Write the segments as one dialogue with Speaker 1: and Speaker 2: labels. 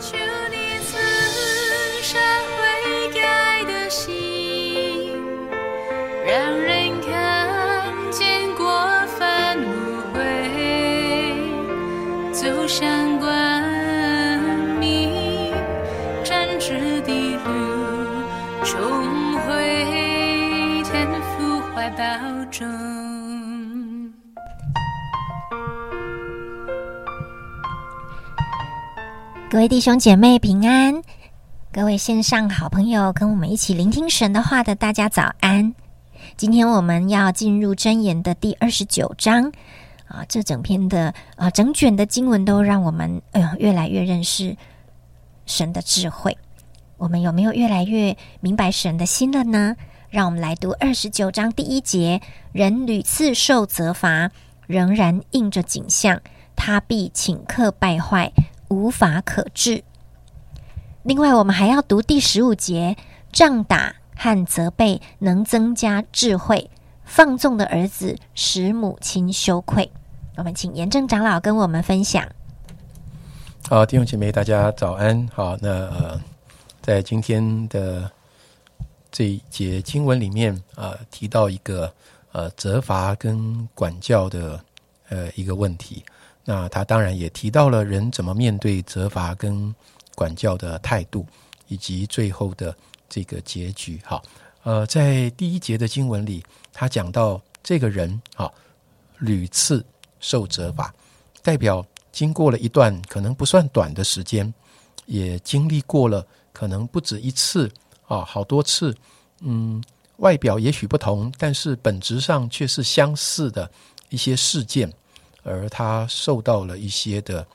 Speaker 1: 求你赐下悔改的心，让人看见过犯无悔，走向光明，展翅的路，重回天父怀抱中。
Speaker 2: 各位弟兄姐妹平安，各位线上好朋友，跟我们一起聆听神的话的大家早安。今天我们要进入箴言的第二十九章啊，这整篇的啊整卷的经文都让我们哎呦越来越认识神的智慧。我们有没有越来越明白神的心了呢？让我们来读二十九章第一节：人屡次受责罚，仍然应着景象，他必顷刻败坏。无法可治。另外，我们还要读第十五节：仗打和责备能增加智慧，放纵的儿子使母亲羞愧。我们请严正长老跟我们分享。
Speaker 3: 好，弟兄姐妹，大家早安。好，那呃，在今天的这一节经文里面，呃，提到一个呃责罚跟管教的呃一个问题。那他当然也提到了人怎么面对责罚跟管教的态度，以及最后的这个结局。好，呃，在第一节的经文里，他讲到这个人啊屡次受责罚，代表经过了一段可能不算短的时间，也经历过了可能不止一次啊，好多次。嗯，外表也许不同，但是本质上却是相似的一些事件。而他受到了一些的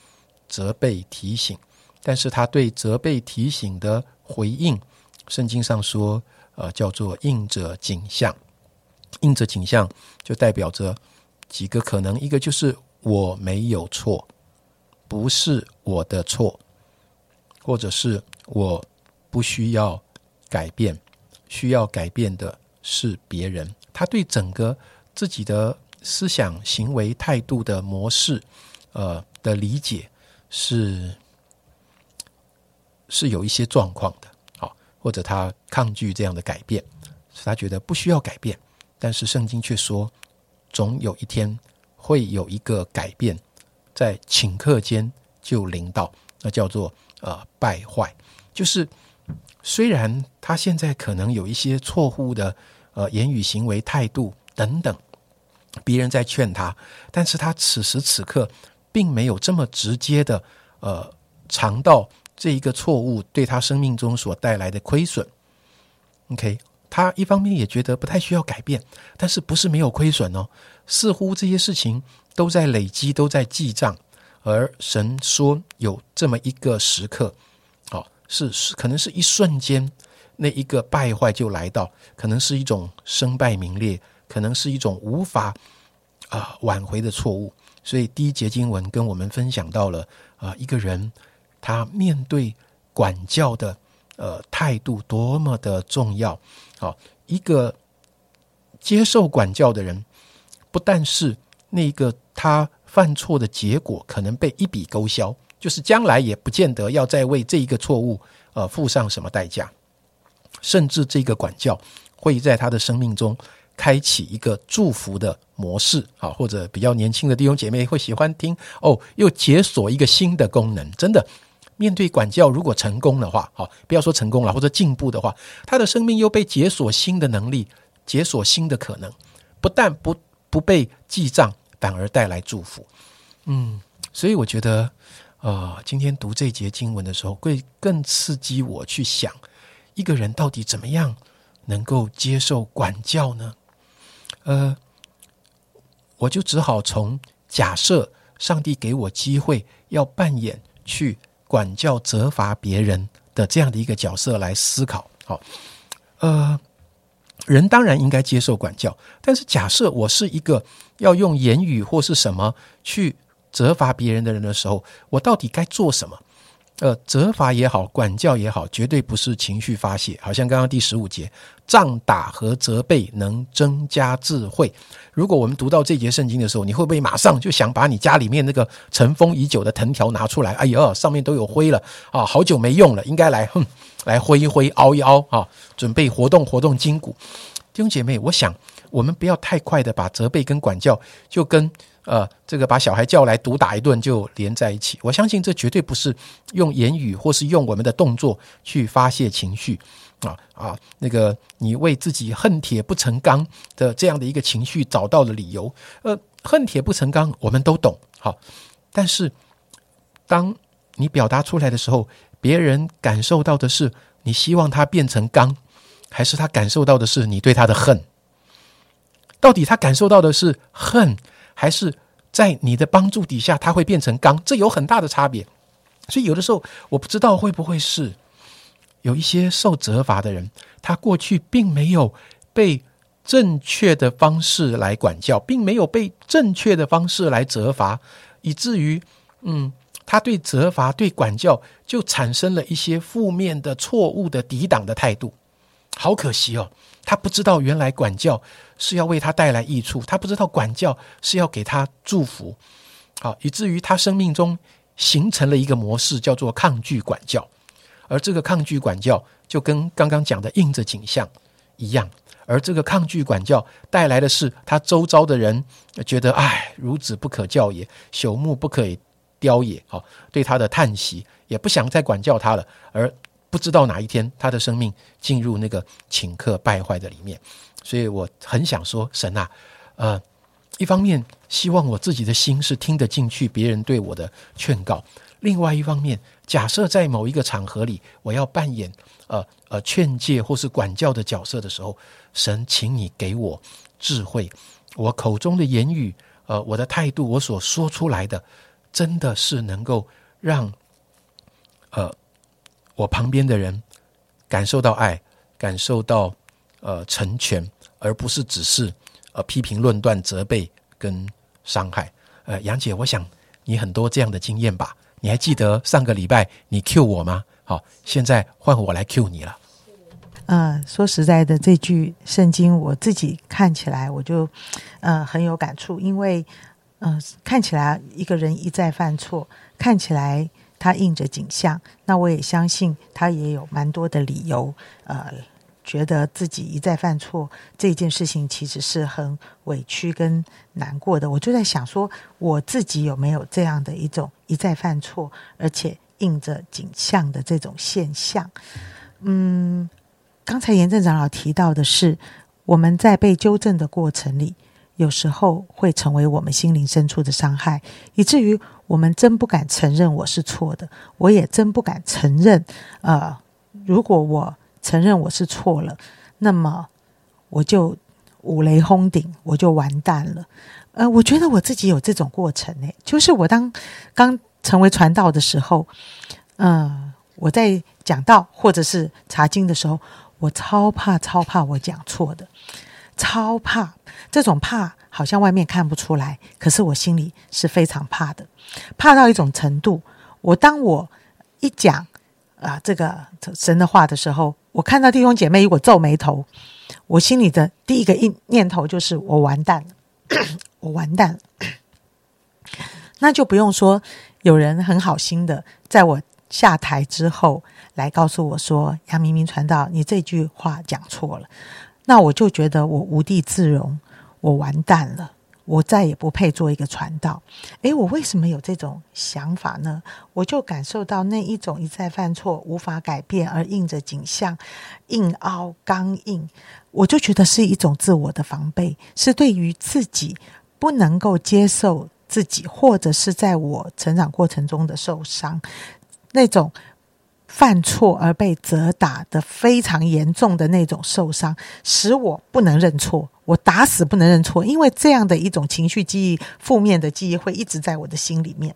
Speaker 3: 责备提醒，但是他对责备提醒的回应，圣经上说，呃，叫做应着景象，应着景象就代表着几个可能，一个就是我没有错，不是我的错，或者是我不需要改变，需要改变的是别人。他对整个自己的。思想、行为、态度的模式，呃的理解是是有一些状况的，好，或者他抗拒这样的改变，是他觉得不需要改变，但是圣经却说，总有一天会有一个改变，在顷刻间就临到，那叫做呃败坏，就是虽然他现在可能有一些错误的呃言语、行为、态度等等。别人在劝他，但是他此时此刻并没有这么直接的，呃，尝到这一个错误对他生命中所带来的亏损。OK，他一方面也觉得不太需要改变，但是不是没有亏损哦？似乎这些事情都在累积，都在记账。而神说有这么一个时刻，哦，是可能是一瞬间，那一个败坏就来到，可能是一种身败名裂。可能是一种无法啊挽回的错误，所以第一节经文跟我们分享到了啊一个人他面对管教的呃态度多么的重要。好，一个接受管教的人，不但是那个他犯错的结果可能被一笔勾销，就是将来也不见得要再为这一个错误呃付上什么代价，甚至这个管教会在他的生命中。开启一个祝福的模式啊，或者比较年轻的弟兄姐妹会喜欢听哦，又解锁一个新的功能。真的，面对管教，如果成功的话，好，不要说成功了，或者进步的话，他的生命又被解锁新的能力，解锁新的可能，不但不不被记账，反而带来祝福。嗯，所以我觉得，呃，今天读这节经文的时候，会更刺激我去想，一个人到底怎么样能够接受管教呢？呃，我就只好从假设上帝给我机会要扮演去管教责罚别人的这样的一个角色来思考。好，呃，人当然应该接受管教，但是假设我是一个要用言语或是什么去责罚别人的人的时候，我到底该做什么？呃，责罚也好，管教也好，绝对不是情绪发泄。好像刚刚第十五节，仗打和责备能增加智慧。如果我们读到这节圣经的时候，你会不会马上就想把你家里面那个尘封已久的藤条拿出来？哎呦，上面都有灰了啊，好久没用了，应该来哼，来挥一挥，凹一凹啊，准备活动活动筋骨。弟兄姐妹，我想我们不要太快的把责备跟管教就跟。呃，这个把小孩叫来毒打一顿就连在一起，我相信这绝对不是用言语或是用我们的动作去发泄情绪啊啊！那个你为自己恨铁不成钢的这样的一个情绪找到了理由，呃，恨铁不成钢我们都懂，好，但是当你表达出来的时候，别人感受到的是你希望他变成钢，还是他感受到的是你对他的恨？到底他感受到的是恨？还是在你的帮助底下，它会变成钢，这有很大的差别。所以有的时候，我不知道会不会是有一些受责罚的人，他过去并没有被正确的方式来管教，并没有被正确的方式来责罚，以至于嗯，他对责罚、对管教就产生了一些负面的、错误的抵挡的态度。好可惜哦，他不知道原来管教。是要为他带来益处，他不知道管教是要给他祝福，好，以至于他生命中形成了一个模式，叫做抗拒管教。而这个抗拒管教，就跟刚刚讲的应着景象一样。而这个抗拒管教带来的是，他周遭的人觉得，唉，孺子不可教也，朽木不可以雕也。好，对他的叹息，也不想再管教他了。而不知道哪一天，他的生命进入那个顷刻败坏的里面。所以我很想说，神啊，呃，一方面希望我自己的心是听得进去别人对我的劝告；另外一方面，假设在某一个场合里，我要扮演呃呃劝诫或是管教的角色的时候，神，请你给我智慧，我口中的言语，呃，我的态度，我所说出来的，真的是能够让呃我旁边的人感受到爱，感受到呃成全。而不是只是呃批评、论断、责备跟伤害。呃，杨姐，我想你很多这样的经验吧？你还记得上个礼拜你 Q 我吗？好，现在换我来 Q 你了。
Speaker 4: 嗯，说实在的，这句圣经我自己看起来我就呃很有感触，因为嗯看起来一个人一再犯错，看起来他应着景象，那我也相信他也有蛮多的理由呃。觉得自己一再犯错这件事情，其实是很委屈跟难过的。我就在想说，我自己有没有这样的一种一再犯错，而且应着景象的这种现象？嗯，刚才严正长老提到的是，我们在被纠正的过程里，有时候会成为我们心灵深处的伤害，以至于我们真不敢承认我是错的，我也真不敢承认。呃，如果我承认我是错了，那么我就五雷轰顶，我就完蛋了。呃，我觉得我自己有这种过程呢，就是我当刚成为传道的时候，嗯，我在讲道或者是查经的时候，我超怕超怕我讲错的，超怕。这种怕好像外面看不出来，可是我心里是非常怕的，怕到一种程度。我当我一讲啊这个神的话的时候。我看到弟兄姐妹如果皱眉头，我心里的第一个一念头就是我完蛋了，我完蛋了。那就不用说有人很好心的在我下台之后来告诉我说：“杨明明传道，你这句话讲错了。”那我就觉得我无地自容，我完蛋了。我再也不配做一个传道。诶，我为什么有这种想法呢？我就感受到那一种一再犯错、无法改变而硬着景象、硬凹刚硬，我就觉得是一种自我的防备，是对于自己不能够接受自己，或者是在我成长过程中的受伤，那种犯错而被责打的非常严重的那种受伤，使我不能认错。我打死不能认错，因为这样的一种情绪记忆、负面的记忆会一直在我的心里面。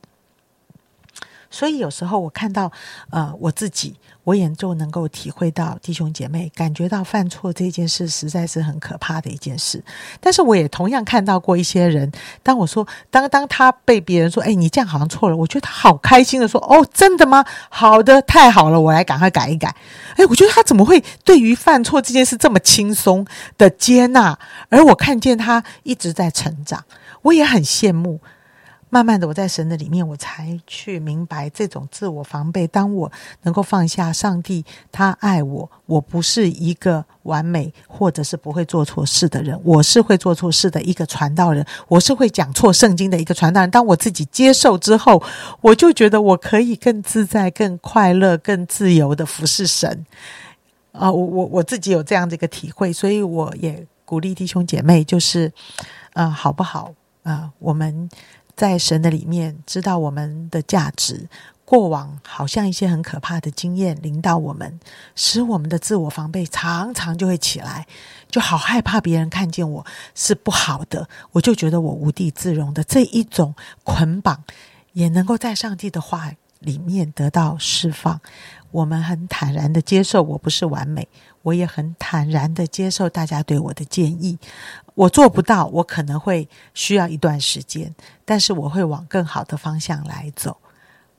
Speaker 4: 所以有时候我看到呃我自己，我也就能够体会到弟兄姐妹感觉到犯错这件事实在是很可怕的一件事。但是我也同样看到过一些人，当我说当当他被别人说，哎，你这样好像错了，我觉得他好开心的说，哦，真的吗？好的，太好了，我来赶快改一改。哎，我觉得他怎么会对于犯错这件事这么轻松的接纳？而我看见他一直在成长，我也很羡慕。慢慢的，我在神的里面，我才去明白这种自我防备。当我能够放下上帝，他爱我，我不是一个完美或者是不会做错事的人，我是会做错事的一个传道人，我是会讲错圣经的一个传道人。当我自己接受之后，我就觉得我可以更自在、更快乐、更自由的服侍神。啊，我我我自己有这样的一个体会，所以我也鼓励弟兄姐妹，就是，呃，好不好？啊，我们。在神的里面，知道我们的价值。过往好像一些很可怕的经验临到我们，使我们的自我防备常常就会起来，就好害怕别人看见我是不好的，我就觉得我无地自容的这一种捆绑，也能够在上帝的话里面得到释放。我们很坦然的接受我不是完美，我也很坦然的接受大家对我的建议。我做不到，我可能会需要一段时间，但是我会往更好的方向来走。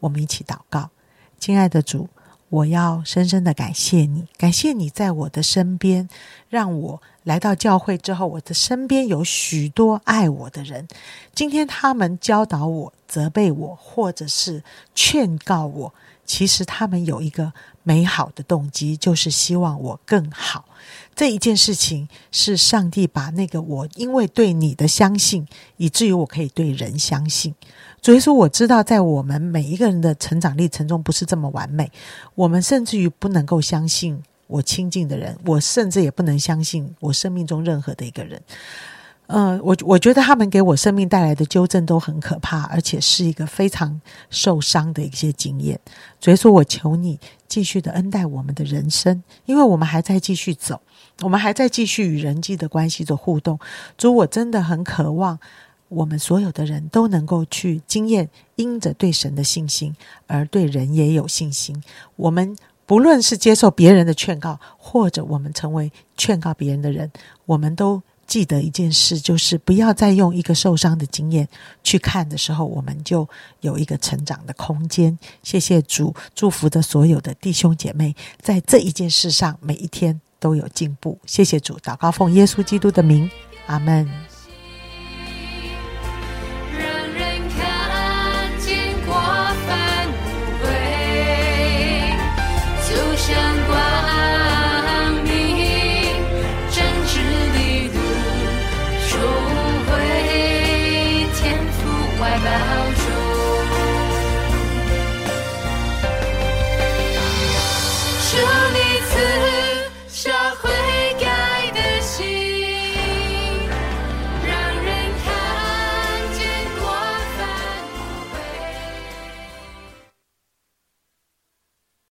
Speaker 4: 我们一起祷告，亲爱的主，我要深深的感谢你，感谢你在我的身边，让我来到教会之后，我的身边有许多爱我的人。今天他们教导我、责备我，或者是劝告我，其实他们有一个美好的动机，就是希望我更好。这一件事情是上帝把那个我，因为对你的相信，以至于我可以对人相信。所以说，我知道在我们每一个人的成长历程中，不是这么完美。我们甚至于不能够相信我亲近的人，我甚至也不能相信我生命中任何的一个人。呃，我我觉得他们给我生命带来的纠正都很可怕，而且是一个非常受伤的一些经验。所以说我求你继续的恩待我们的人生，因为我们还在继续走。我们还在继续与人际的关系做互动，主，我真的很渴望我们所有的人都能够去经验，因着对神的信心而对人也有信心。我们不论是接受别人的劝告，或者我们成为劝告别人的人，我们都记得一件事，就是不要再用一个受伤的经验去看的时候，我们就有一个成长的空间。谢谢主，祝福的所有的弟兄姐妹，在这一件事上每一天。都有进步，谢谢主，祷告奉耶稣基督的名，阿门。